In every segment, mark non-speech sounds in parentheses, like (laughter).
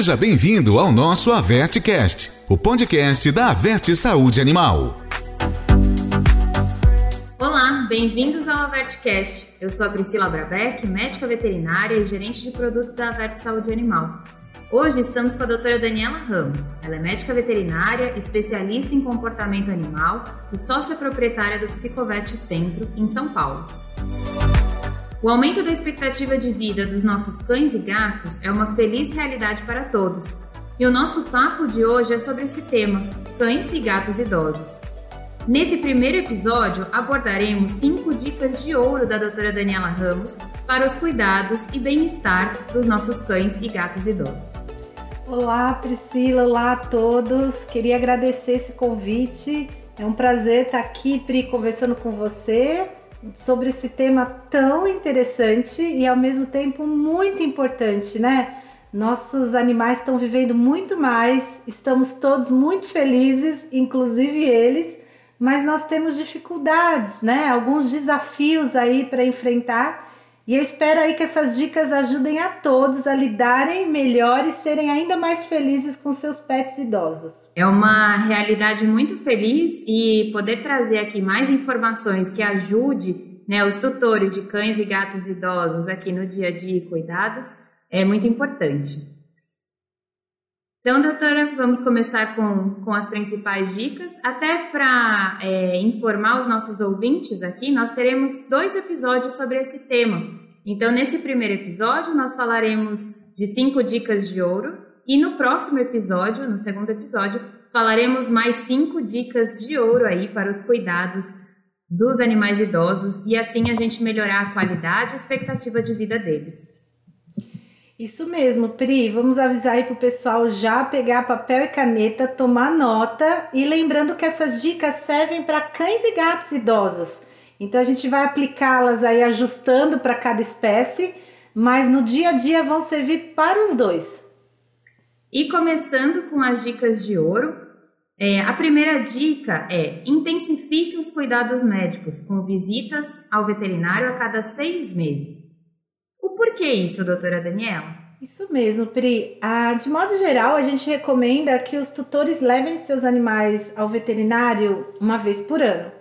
Seja bem-vindo ao nosso AvertiCast, o podcast da Averte Saúde Animal. Olá, bem-vindos ao AvertiCast. Eu sou a Priscila Brabeck, médica veterinária e gerente de produtos da Averte Saúde Animal. Hoje estamos com a doutora Daniela Ramos. Ela é médica veterinária, especialista em comportamento animal e sócia proprietária do Psicovet Centro, em São Paulo. O aumento da expectativa de vida dos nossos cães e gatos é uma feliz realidade para todos. E o nosso papo de hoje é sobre esse tema: cães e gatos idosos. Nesse primeiro episódio, abordaremos cinco dicas de ouro da doutora Daniela Ramos para os cuidados e bem-estar dos nossos cães e gatos idosos. Olá, Priscila, olá a todos. Queria agradecer esse convite. É um prazer estar aqui, Pri, conversando com você sobre esse tema tão interessante e ao mesmo tempo muito importante, né? Nossos animais estão vivendo muito mais, estamos todos muito felizes, inclusive eles, mas nós temos dificuldades, né? Alguns desafios aí para enfrentar. E eu espero aí que essas dicas ajudem a todos a lidarem melhor e serem ainda mais felizes com seus pets idosos. É uma realidade muito feliz e poder trazer aqui mais informações que ajude né, os tutores de cães e gatos idosos aqui no dia a dia e cuidados é muito importante. Então, doutora, vamos começar com, com as principais dicas. Até para é, informar os nossos ouvintes aqui, nós teremos dois episódios sobre esse tema. Então, nesse primeiro episódio, nós falaremos de cinco dicas de ouro, e no próximo episódio, no segundo episódio, falaremos mais cinco dicas de ouro aí para os cuidados dos animais idosos e assim a gente melhorar a qualidade e expectativa de vida deles. Isso mesmo, Pri. Vamos avisar aí pro pessoal já pegar papel e caneta, tomar nota e lembrando que essas dicas servem para cães e gatos idosos. Então a gente vai aplicá-las aí ajustando para cada espécie, mas no dia a dia vão servir para os dois. E começando com as dicas de ouro, é, a primeira dica é intensifique os cuidados médicos com visitas ao veterinário a cada seis meses. O porquê isso, doutora Daniela? Isso mesmo, Pri. Ah, de modo geral, a gente recomenda que os tutores levem seus animais ao veterinário uma vez por ano.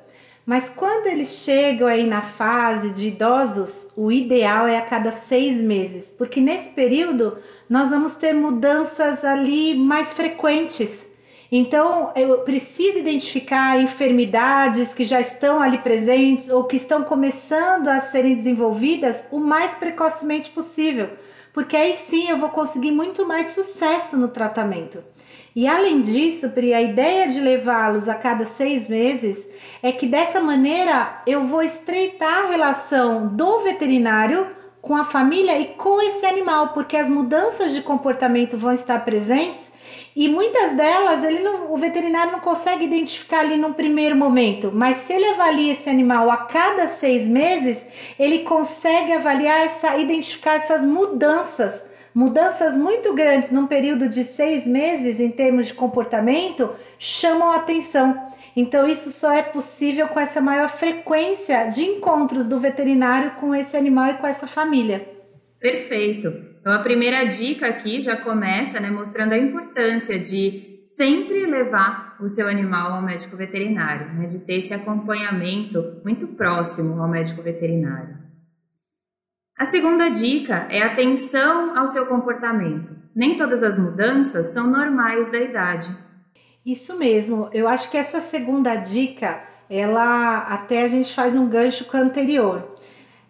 Mas quando eles chegam aí na fase de idosos, o ideal é a cada seis meses, porque nesse período nós vamos ter mudanças ali mais frequentes. Então, eu preciso identificar enfermidades que já estão ali presentes ou que estão começando a serem desenvolvidas o mais precocemente possível, porque aí sim eu vou conseguir muito mais sucesso no tratamento. E além disso, Pri, a ideia de levá-los a cada seis meses é que dessa maneira eu vou estreitar a relação do veterinário com a família e com esse animal, porque as mudanças de comportamento vão estar presentes e muitas delas ele não, o veterinário não consegue identificar ali no primeiro momento, mas se ele avalia esse animal a cada seis meses, ele consegue avaliar essa, identificar essas mudanças, mudanças muito grandes num período de seis meses em termos de comportamento chamam a atenção. Então, isso só é possível com essa maior frequência de encontros do veterinário com esse animal e com essa família. Perfeito. Então, a primeira dica aqui já começa né, mostrando a importância de sempre levar o seu animal ao médico veterinário, né, de ter esse acompanhamento muito próximo ao médico veterinário. A segunda dica é atenção ao seu comportamento. Nem todas as mudanças são normais da idade. Isso mesmo. Eu acho que essa segunda dica, ela até a gente faz um gancho com a anterior.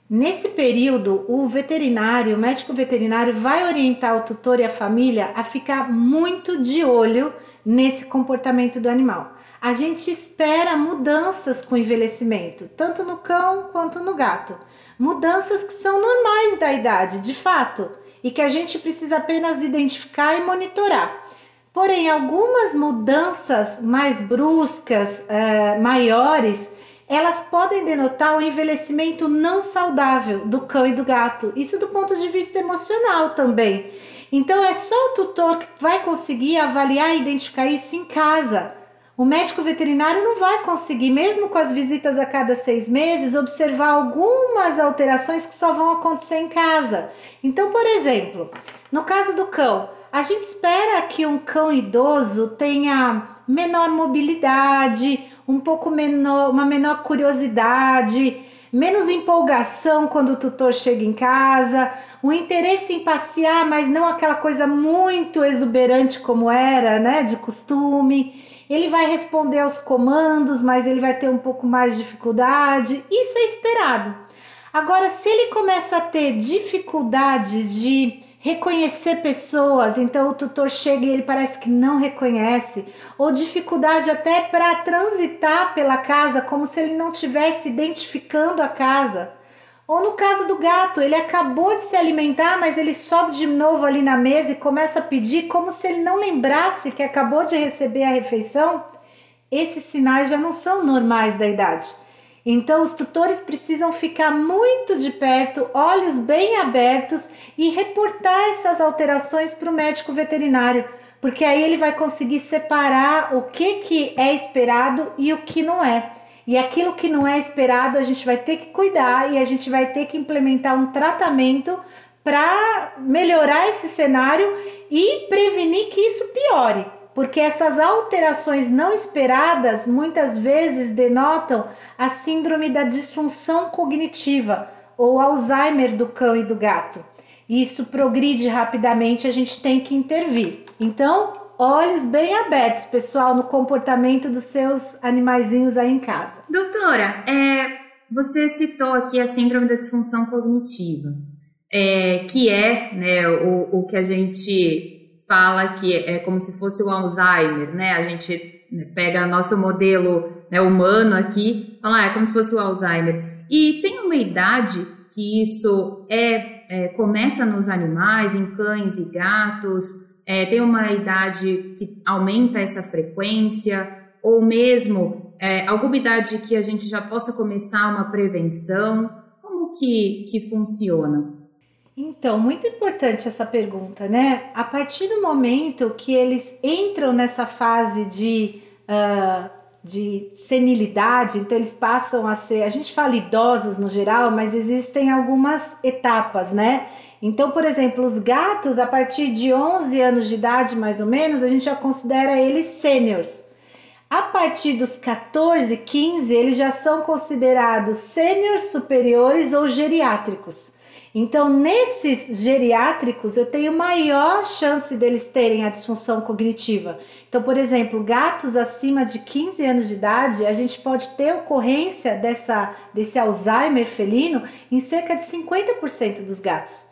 Nesse período, o veterinário, o médico veterinário, vai orientar o tutor e a família a ficar muito de olho nesse comportamento do animal. A gente espera mudanças com o envelhecimento, tanto no cão quanto no gato. Mudanças que são normais da idade, de fato, e que a gente precisa apenas identificar e monitorar. Porém, algumas mudanças mais bruscas, eh, maiores, elas podem denotar o envelhecimento não saudável do cão e do gato. Isso do ponto de vista emocional também. Então é só o tutor que vai conseguir avaliar e identificar isso em casa. O médico veterinário não vai conseguir, mesmo com as visitas a cada seis meses, observar algumas alterações que só vão acontecer em casa. Então, por exemplo, no caso do cão, a gente espera que um cão idoso tenha menor mobilidade, um pouco menor, uma menor curiosidade, menos empolgação quando o tutor chega em casa, um interesse em passear, mas não aquela coisa muito exuberante como era, né, de costume. Ele vai responder aos comandos, mas ele vai ter um pouco mais de dificuldade. Isso é esperado. Agora, se ele começa a ter dificuldades de reconhecer pessoas, então o tutor chega e ele parece que não reconhece, ou dificuldade até para transitar pela casa como se ele não tivesse identificando a casa. Ou no caso do gato, ele acabou de se alimentar, mas ele sobe de novo ali na mesa e começa a pedir como se ele não lembrasse que acabou de receber a refeição. Esses sinais já não são normais da idade. Então, os tutores precisam ficar muito de perto, olhos bem abertos e reportar essas alterações para o médico veterinário, porque aí ele vai conseguir separar o que, que é esperado e o que não é. E aquilo que não é esperado, a gente vai ter que cuidar e a gente vai ter que implementar um tratamento para melhorar esse cenário e prevenir que isso piore. Porque essas alterações não esperadas muitas vezes denotam a síndrome da disfunção cognitiva ou Alzheimer do cão e do gato. Isso progride rapidamente, a gente tem que intervir. Então, olhos bem abertos, pessoal, no comportamento dos seus animaizinhos aí em casa. Doutora, é, você citou aqui a síndrome da disfunção cognitiva, é, que é né, o, o que a gente fala que é como se fosse o Alzheimer, né? A gente né, pega nosso modelo né, humano aqui, fala, ah, é como se fosse o Alzheimer. E tem uma idade que isso é, é começa nos animais, em cães e gatos, é, tem uma idade que aumenta essa frequência, ou mesmo é, alguma idade que a gente já possa começar uma prevenção? Como que, que funciona? Então, muito importante essa pergunta, né? A partir do momento que eles entram nessa fase de, uh, de senilidade, então eles passam a ser, a gente fala idosos no geral, mas existem algumas etapas, né? Então, por exemplo, os gatos, a partir de 11 anos de idade, mais ou menos, a gente já considera eles sêniors. A partir dos 14, 15, eles já são considerados sêniors superiores ou geriátricos. Então, nesses geriátricos, eu tenho maior chance deles terem a disfunção cognitiva. Então, por exemplo, gatos acima de 15 anos de idade, a gente pode ter ocorrência dessa, desse Alzheimer felino em cerca de 50% dos gatos.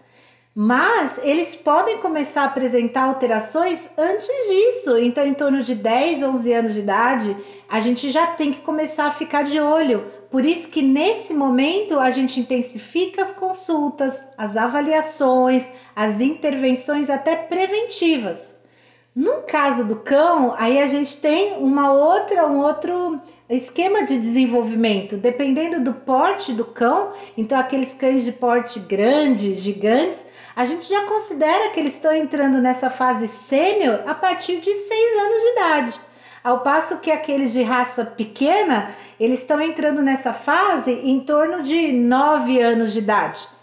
Mas eles podem começar a apresentar alterações antes disso. Então, em torno de 10, 11 anos de idade, a gente já tem que começar a ficar de olho. Por isso que nesse momento a gente intensifica as consultas, as avaliações, as intervenções até preventivas. No caso do cão, aí a gente tem uma outra, um outro esquema de desenvolvimento, dependendo do porte do cão, então aqueles cães de porte grande, gigantes, a gente já considera que eles estão entrando nessa fase sênior a partir de 6 anos de idade. Ao passo que aqueles de raça pequena, eles estão entrando nessa fase em torno de 9 anos de idade.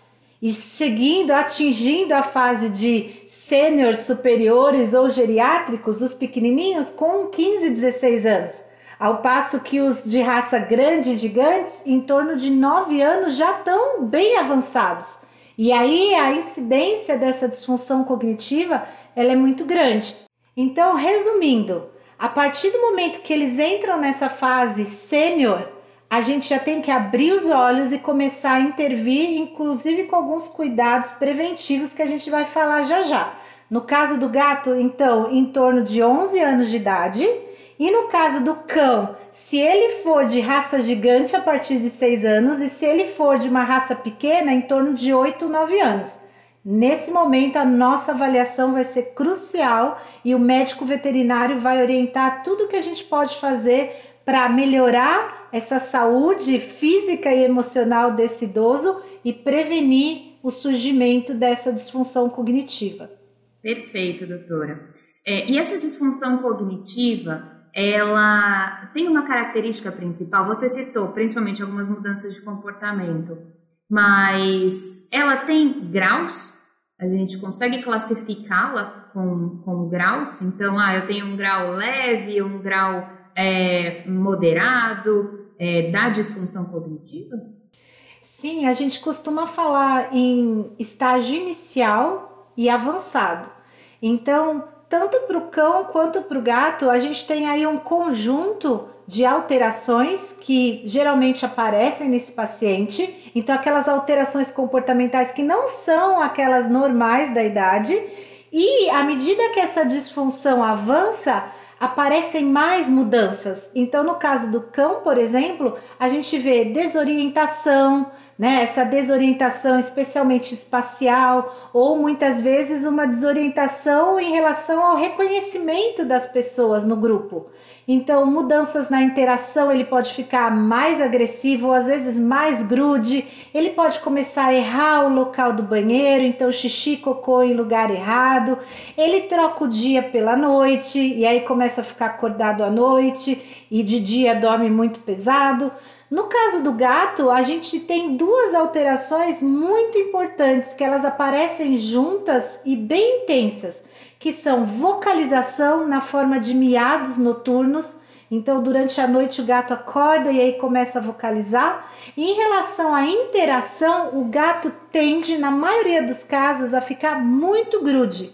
E seguindo, atingindo a fase de sênior superiores ou geriátricos, os pequenininhos com 15, 16 anos. Ao passo que os de raça grande e gigantes, em torno de 9 anos, já estão bem avançados. E aí a incidência dessa disfunção cognitiva ela é muito grande. Então, resumindo, a partir do momento que eles entram nessa fase sênior, a gente já tem que abrir os olhos e começar a intervir, inclusive com alguns cuidados preventivos que a gente vai falar já já. No caso do gato, então, em torno de 11 anos de idade, e no caso do cão, se ele for de raça gigante a partir de 6 anos e se ele for de uma raça pequena, em torno de 8, 9 anos. Nesse momento, a nossa avaliação vai ser crucial e o médico veterinário vai orientar tudo que a gente pode fazer para melhorar essa saúde física e emocional desse idoso e prevenir o surgimento dessa disfunção cognitiva. Perfeito, doutora. É, e essa disfunção cognitiva, ela tem uma característica principal. Você citou principalmente algumas mudanças de comportamento, mas ela tem graus? A gente consegue classificá-la com, com graus? Então, ah, eu tenho um grau leve, um grau é, moderado é, da disfunção cognitiva? Sim, a gente costuma falar em estágio inicial e avançado. Então, tanto para o cão quanto para o gato, a gente tem aí um conjunto de alterações que geralmente aparecem nesse paciente. Então, aquelas alterações comportamentais que não são aquelas normais da idade. E à medida que essa disfunção avança, aparecem mais mudanças. Então, no caso do cão, por exemplo, a gente vê desorientação, né? Essa desorientação, especialmente espacial, ou muitas vezes uma desorientação em relação ao reconhecimento das pessoas no grupo. Então, mudanças na interação, ele pode ficar mais agressivo, às vezes mais grude, ele pode começar a errar o local do banheiro, então xixi, cocô em lugar errado, ele troca o dia pela noite, e aí começa a ficar acordado à noite, e de dia dorme muito pesado. No caso do gato, a gente tem duas alterações muito importantes que elas aparecem juntas e bem intensas, que são vocalização na forma de miados noturnos. Então, durante a noite o gato acorda e aí começa a vocalizar. E em relação à interação, o gato tende, na maioria dos casos, a ficar muito grude.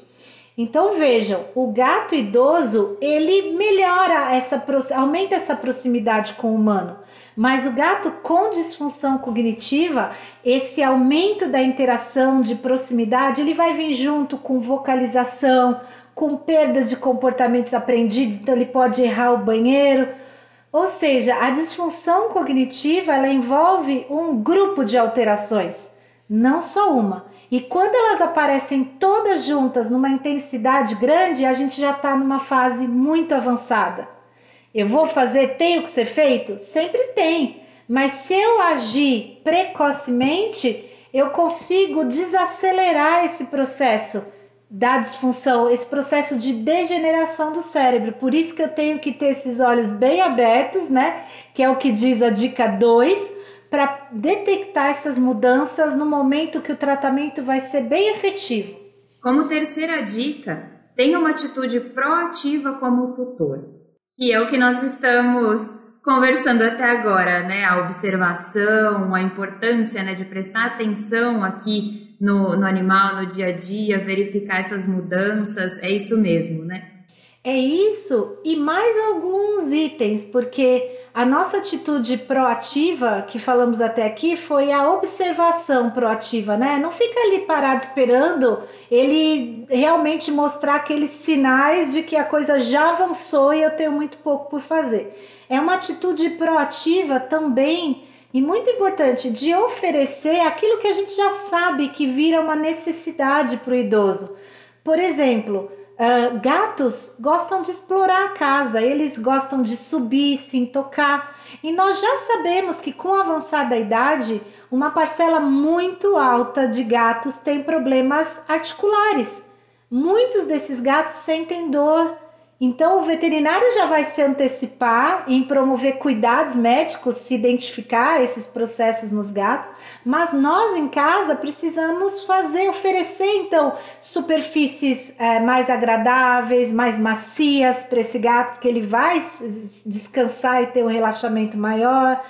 Então vejam, o gato idoso ele melhora essa aumenta essa proximidade com o humano. Mas o gato com disfunção cognitiva, esse aumento da interação de proximidade, ele vai vir junto com vocalização, com perda de comportamentos aprendidos, então ele pode errar o banheiro. Ou seja, a disfunção cognitiva ela envolve um grupo de alterações, não só uma. E quando elas aparecem todas juntas numa intensidade grande, a gente já está numa fase muito avançada. Eu vou fazer, tem o que ser feito? Sempre tem. Mas se eu agir precocemente, eu consigo desacelerar esse processo da disfunção, esse processo de degeneração do cérebro. Por isso que eu tenho que ter esses olhos bem abertos, né? Que é o que diz a dica 2, para detectar essas mudanças no momento que o tratamento vai ser bem efetivo. Como terceira dica, tenha uma atitude proativa como tutor que é o que nós estamos conversando até agora, né? A observação, a importância né, de prestar atenção aqui no, no animal, no dia a dia, verificar essas mudanças, é isso mesmo, né? É isso e mais alguns itens, porque a nossa atitude proativa, que falamos até aqui, foi a observação proativa, né? Não fica ali parado esperando ele realmente mostrar aqueles sinais de que a coisa já avançou e eu tenho muito pouco por fazer. É uma atitude proativa também e muito importante de oferecer aquilo que a gente já sabe que vira uma necessidade para o idoso. Por exemplo, Uh, gatos gostam de explorar a casa, eles gostam de subir, se tocar. E nós já sabemos que com a avançada idade, uma parcela muito alta de gatos tem problemas articulares. Muitos desses gatos sentem dor, então, o veterinário já vai se antecipar em promover cuidados médicos, se identificar esses processos nos gatos, mas nós em casa precisamos fazer, oferecer então superfícies é, mais agradáveis, mais macias para esse gato, porque ele vai descansar e ter um relaxamento maior.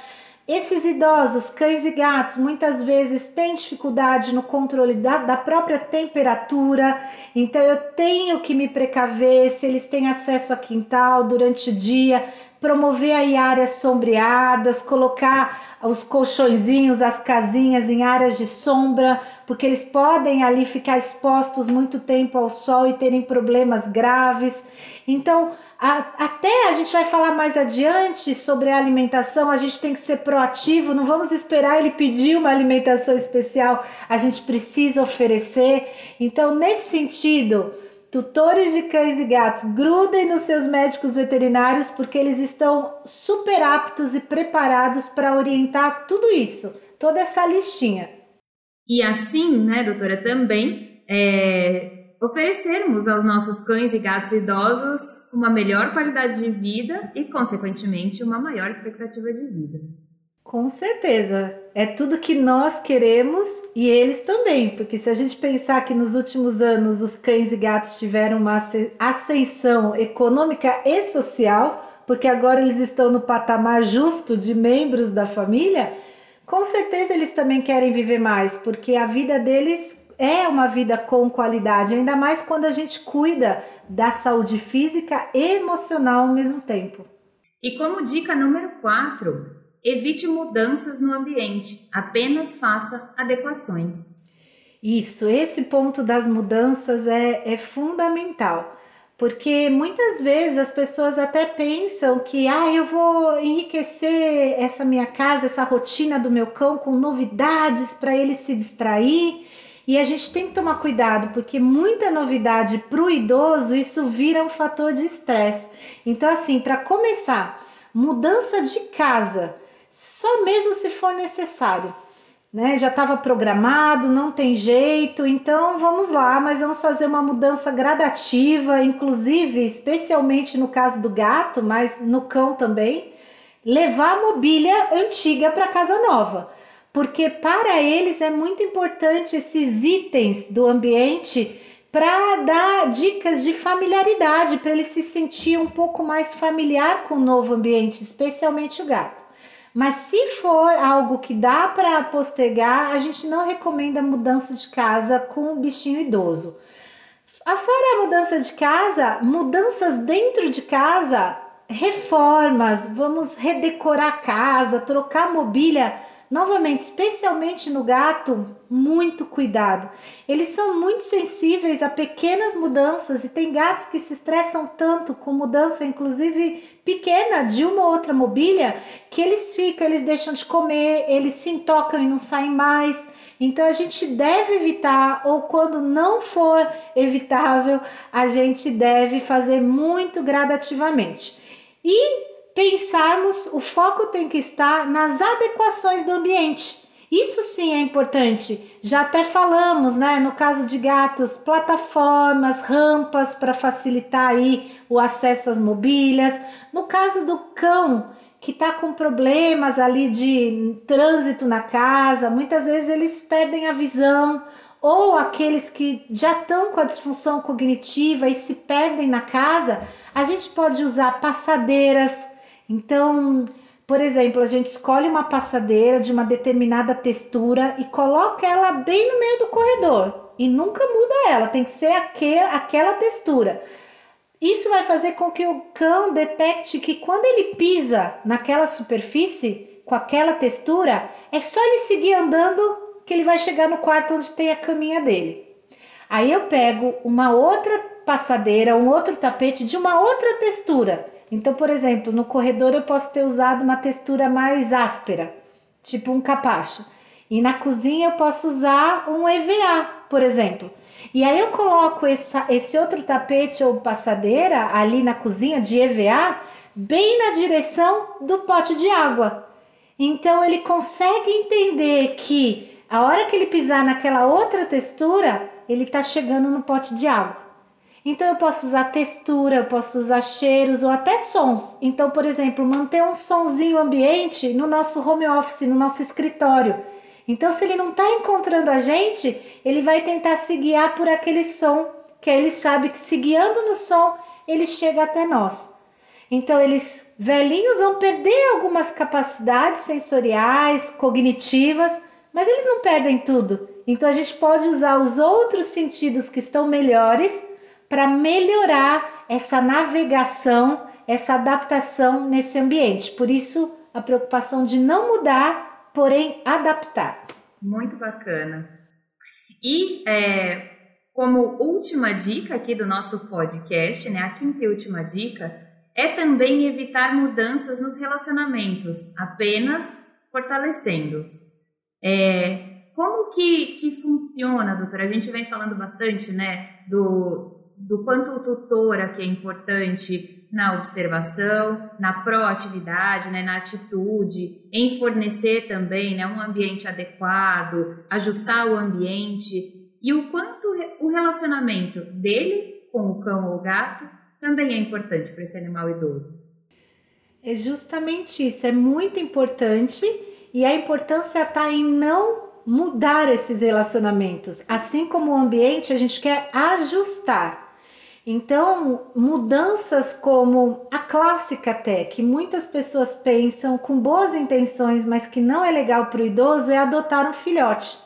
Esses idosos, cães e gatos, muitas vezes têm dificuldade no controle da, da, própria temperatura, então eu tenho que me precaver se eles têm acesso a quintal durante o dia, promover aí áreas sombreadas, colocar os colchõezinhos, as casinhas em áreas de sombra, porque eles podem ali ficar expostos muito tempo ao sol e terem problemas graves. Então, a, até a gente vai falar mais adiante sobre a alimentação, a gente tem que ser proativo, não vamos esperar ele pedir uma alimentação especial, a gente precisa oferecer. Então, nesse sentido, tutores de cães e gatos, grudem nos seus médicos veterinários porque eles estão super aptos e preparados para orientar tudo isso, toda essa listinha. E assim, né, doutora, também é, oferecermos aos nossos cães e gatos idosos uma melhor qualidade de vida e, consequentemente, uma maior expectativa de vida. Com certeza, é tudo que nós queremos e eles também, porque se a gente pensar que nos últimos anos os cães e gatos tiveram uma ascensão econômica e social, porque agora eles estão no patamar justo de membros da família, com certeza eles também querem viver mais, porque a vida deles é uma vida com qualidade, ainda mais quando a gente cuida da saúde física e emocional ao mesmo tempo. E como dica número 4, evite mudanças no ambiente, apenas faça adequações. Isso, esse ponto das mudanças é, é fundamental porque muitas vezes as pessoas até pensam que ah, eu vou enriquecer essa minha casa, essa rotina do meu cão com novidades para ele se distrair. E a gente tem que tomar cuidado, porque muita novidade para o idoso, isso vira um fator de estresse. Então, assim, para começar, mudança de casa, só mesmo se for necessário. Né? Já estava programado, não tem jeito, então vamos lá, mas vamos fazer uma mudança gradativa, inclusive, especialmente no caso do gato, mas no cão também, levar a mobília antiga para casa nova porque para eles é muito importante esses itens do ambiente para dar dicas de familiaridade, para ele se sentir um pouco mais familiar com o novo ambiente, especialmente o gato. Mas se for algo que dá para postergar, a gente não recomenda mudança de casa com o bichinho idoso. Afora a mudança de casa, mudanças dentro de casa, reformas, vamos redecorar a casa, trocar mobília Novamente, especialmente no gato, muito cuidado. Eles são muito sensíveis a pequenas mudanças e tem gatos que se estressam tanto com mudança, inclusive pequena, de uma ou outra mobília, que eles ficam, eles deixam de comer, eles se intocam e não saem mais. Então a gente deve evitar, ou quando não for evitável, a gente deve fazer muito gradativamente. E pensarmos, o foco tem que estar nas adequações do ambiente. Isso sim é importante. Já até falamos, né, no caso de gatos, plataformas, rampas para facilitar aí o acesso às mobílias. No caso do cão, que está com problemas ali de trânsito na casa, muitas vezes eles perdem a visão, ou aqueles que já estão com a disfunção cognitiva e se perdem na casa, a gente pode usar passadeiras então, por exemplo, a gente escolhe uma passadeira de uma determinada textura e coloca ela bem no meio do corredor e nunca muda ela, tem que ser aquele, aquela textura. Isso vai fazer com que o cão detecte que quando ele pisa naquela superfície com aquela textura, é só ele seguir andando que ele vai chegar no quarto onde tem a caminha dele. Aí eu pego uma outra passadeira, um outro tapete de uma outra textura então, por exemplo, no corredor eu posso ter usado uma textura mais áspera, tipo um capacho. E na cozinha eu posso usar um EVA, por exemplo. E aí eu coloco essa, esse outro tapete ou passadeira ali na cozinha de EVA bem na direção do pote de água. Então ele consegue entender que a hora que ele pisar naquela outra textura, ele está chegando no pote de água. Então eu posso usar textura, eu posso usar cheiros ou até sons. Então, por exemplo, manter um sonzinho ambiente no nosso home office, no nosso escritório. Então, se ele não está encontrando a gente, ele vai tentar se guiar por aquele som, que ele sabe que se guiando no som, ele chega até nós. Então, eles velhinhos vão perder algumas capacidades sensoriais, cognitivas, mas eles não perdem tudo. Então, a gente pode usar os outros sentidos que estão melhores para melhorar essa navegação, essa adaptação nesse ambiente. Por isso, a preocupação de não mudar, porém adaptar. Muito bacana. E é, como última dica aqui do nosso podcast, né, a quinta e última dica, é também evitar mudanças nos relacionamentos, apenas fortalecendo-os. É, como que, que funciona, doutora? A gente vem falando bastante, né, do, do quanto o tutor aqui é importante na observação, na proatividade, né, na atitude, em fornecer também né, um ambiente adequado, ajustar o ambiente e o quanto o relacionamento dele com o cão ou gato também é importante para esse animal idoso. É justamente isso, é muito importante e a importância está em não mudar esses relacionamentos. Assim como o ambiente, a gente quer ajustar. Então, mudanças como a clássica até, que muitas pessoas pensam com boas intenções, mas que não é legal para o idoso, é adotar um filhote.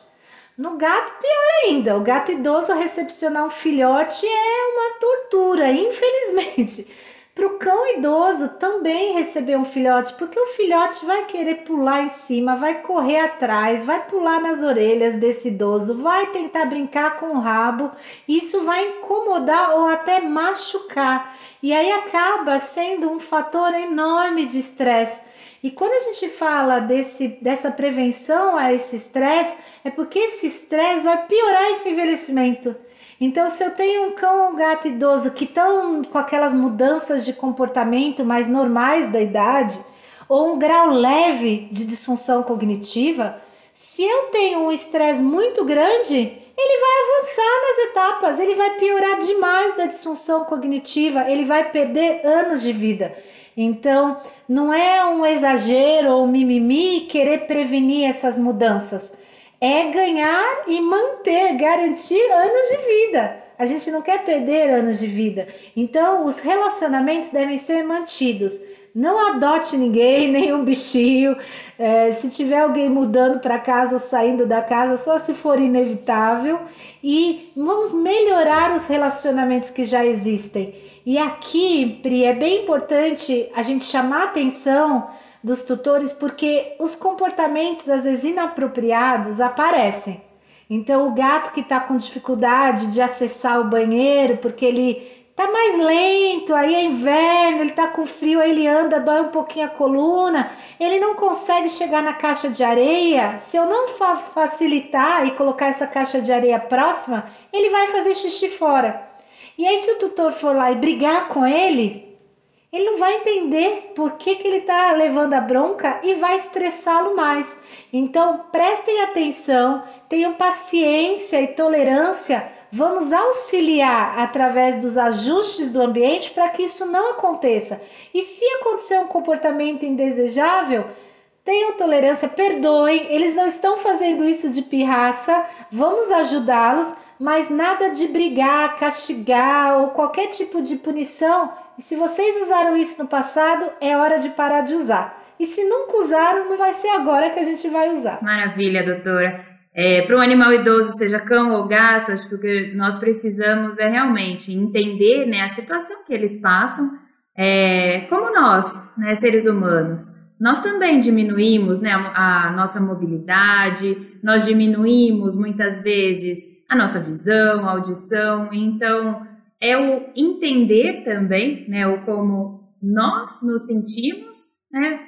No gato, pior ainda, o gato idoso recepcionar um filhote é uma tortura, (laughs) infelizmente. Para o cão idoso também receber um filhote, porque o filhote vai querer pular em cima, vai correr atrás, vai pular nas orelhas desse idoso, vai tentar brincar com o rabo, isso vai incomodar ou até machucar. E aí acaba sendo um fator enorme de estresse. E quando a gente fala desse, dessa prevenção a esse estresse, é porque esse estresse vai piorar esse envelhecimento. Então, se eu tenho um cão ou um gato idoso que estão com aquelas mudanças de comportamento mais normais da idade, ou um grau leve de disfunção cognitiva, se eu tenho um estresse muito grande, ele vai avançar nas etapas, ele vai piorar demais da disfunção cognitiva, ele vai perder anos de vida. Então, não é um exagero ou mimimi querer prevenir essas mudanças é ganhar e manter, garantir anos de vida. A gente não quer perder anos de vida. Então, os relacionamentos devem ser mantidos. Não adote ninguém, (laughs) nenhum bichinho. É, se tiver alguém mudando para casa saindo da casa, só se for inevitável. E vamos melhorar os relacionamentos que já existem. E aqui, Pri, é bem importante a gente chamar atenção dos tutores porque os comportamentos às vezes inapropriados aparecem. Então o gato que está com dificuldade de acessar o banheiro porque ele tá mais lento, aí é inverno, ele tá com frio, aí ele anda, dói um pouquinho a coluna, ele não consegue chegar na caixa de areia. Se eu não fa facilitar e colocar essa caixa de areia próxima, ele vai fazer xixi fora. E aí se o tutor for lá e brigar com ele, ele não vai entender por que, que ele está levando a bronca e vai estressá-lo mais. Então, prestem atenção, tenham paciência e tolerância. Vamos auxiliar através dos ajustes do ambiente para que isso não aconteça. E se acontecer um comportamento indesejável, tenham tolerância, perdoem, eles não estão fazendo isso de pirraça, vamos ajudá-los, mas nada de brigar, castigar ou qualquer tipo de punição e se vocês usaram isso no passado, é hora de parar de usar. E se nunca usaram, não vai ser agora que a gente vai usar. Maravilha, doutora. É, para um animal idoso, seja cão ou gato, acho que o que nós precisamos é realmente entender né, a situação que eles passam, é, como nós, né, seres humanos. Nós também diminuímos né, a, nossa mobilidade, nós diminuímos muitas vezes a nossa visão, a audição, então é o entender também, né, o como nós nos sentimos, né,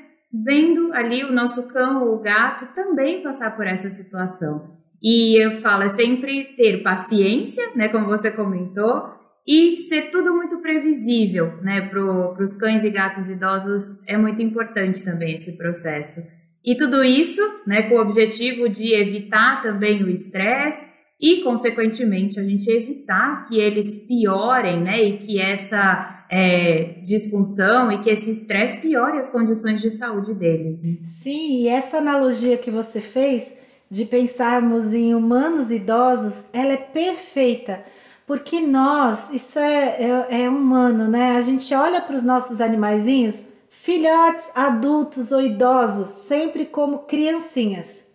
vendo ali o nosso cão ou gato também passar por essa situação. E eu falo, é sempre ter paciência, né, como você comentou, e ser tudo muito previsível, né, para os cães e gatos idosos é muito importante também esse processo. E tudo isso, né, com o objetivo de evitar também o estresse e, consequentemente, a gente evitar que eles piorem, né, e que essa é, disfunção e que esse estresse piore as condições de saúde deles. Né? Sim, e essa analogia que você fez de pensarmos em humanos idosos, ela é perfeita, porque nós, isso é, é, é humano, né? A gente olha para os nossos animaizinhos, filhotes, adultos ou idosos, sempre como criancinhas.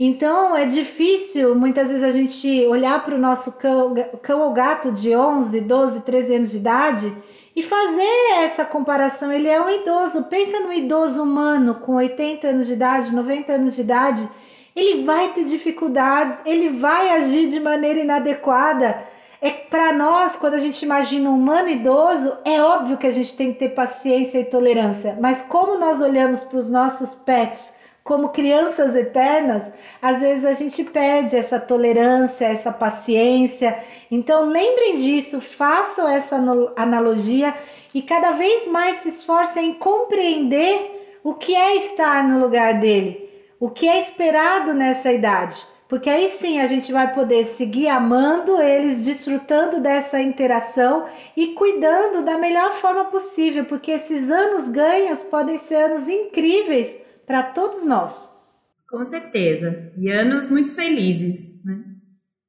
Então é difícil muitas vezes a gente olhar para o nosso cão, cão ou gato de 11, 12, 13 anos de idade e fazer essa comparação. Ele é um idoso, pensa no idoso humano com 80 anos de idade, 90 anos de idade. Ele vai ter dificuldades, ele vai agir de maneira inadequada. É para nós, quando a gente imagina um humano idoso, é óbvio que a gente tem que ter paciência e tolerância. Mas como nós olhamos para os nossos pets como crianças eternas, às vezes a gente pede essa tolerância, essa paciência. Então, lembrem disso, façam essa analogia e cada vez mais se esforcem em compreender o que é estar no lugar dele, o que é esperado nessa idade. porque aí sim a gente vai poder seguir amando eles, desfrutando dessa interação e cuidando da melhor forma possível, porque esses anos ganhos podem ser anos incríveis para todos nós. Com certeza, e anos muito felizes. Né?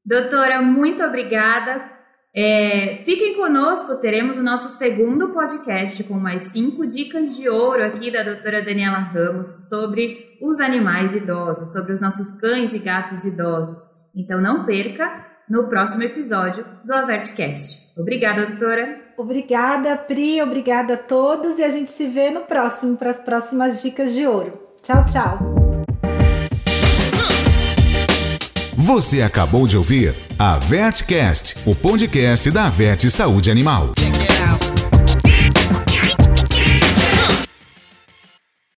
Doutora, muito obrigada. É, fiquem conosco, teremos o nosso segundo podcast com mais cinco dicas de ouro aqui da doutora Daniela Ramos sobre os animais idosos, sobre os nossos cães e gatos idosos. Então não perca no próximo episódio do Avertcast. Obrigada, doutora. Obrigada, Pri, obrigada a todos e a gente se vê no próximo para as próximas dicas de ouro. Tchau, tchau. Você acabou de ouvir a Vetcast, o podcast da Vet Saúde Animal.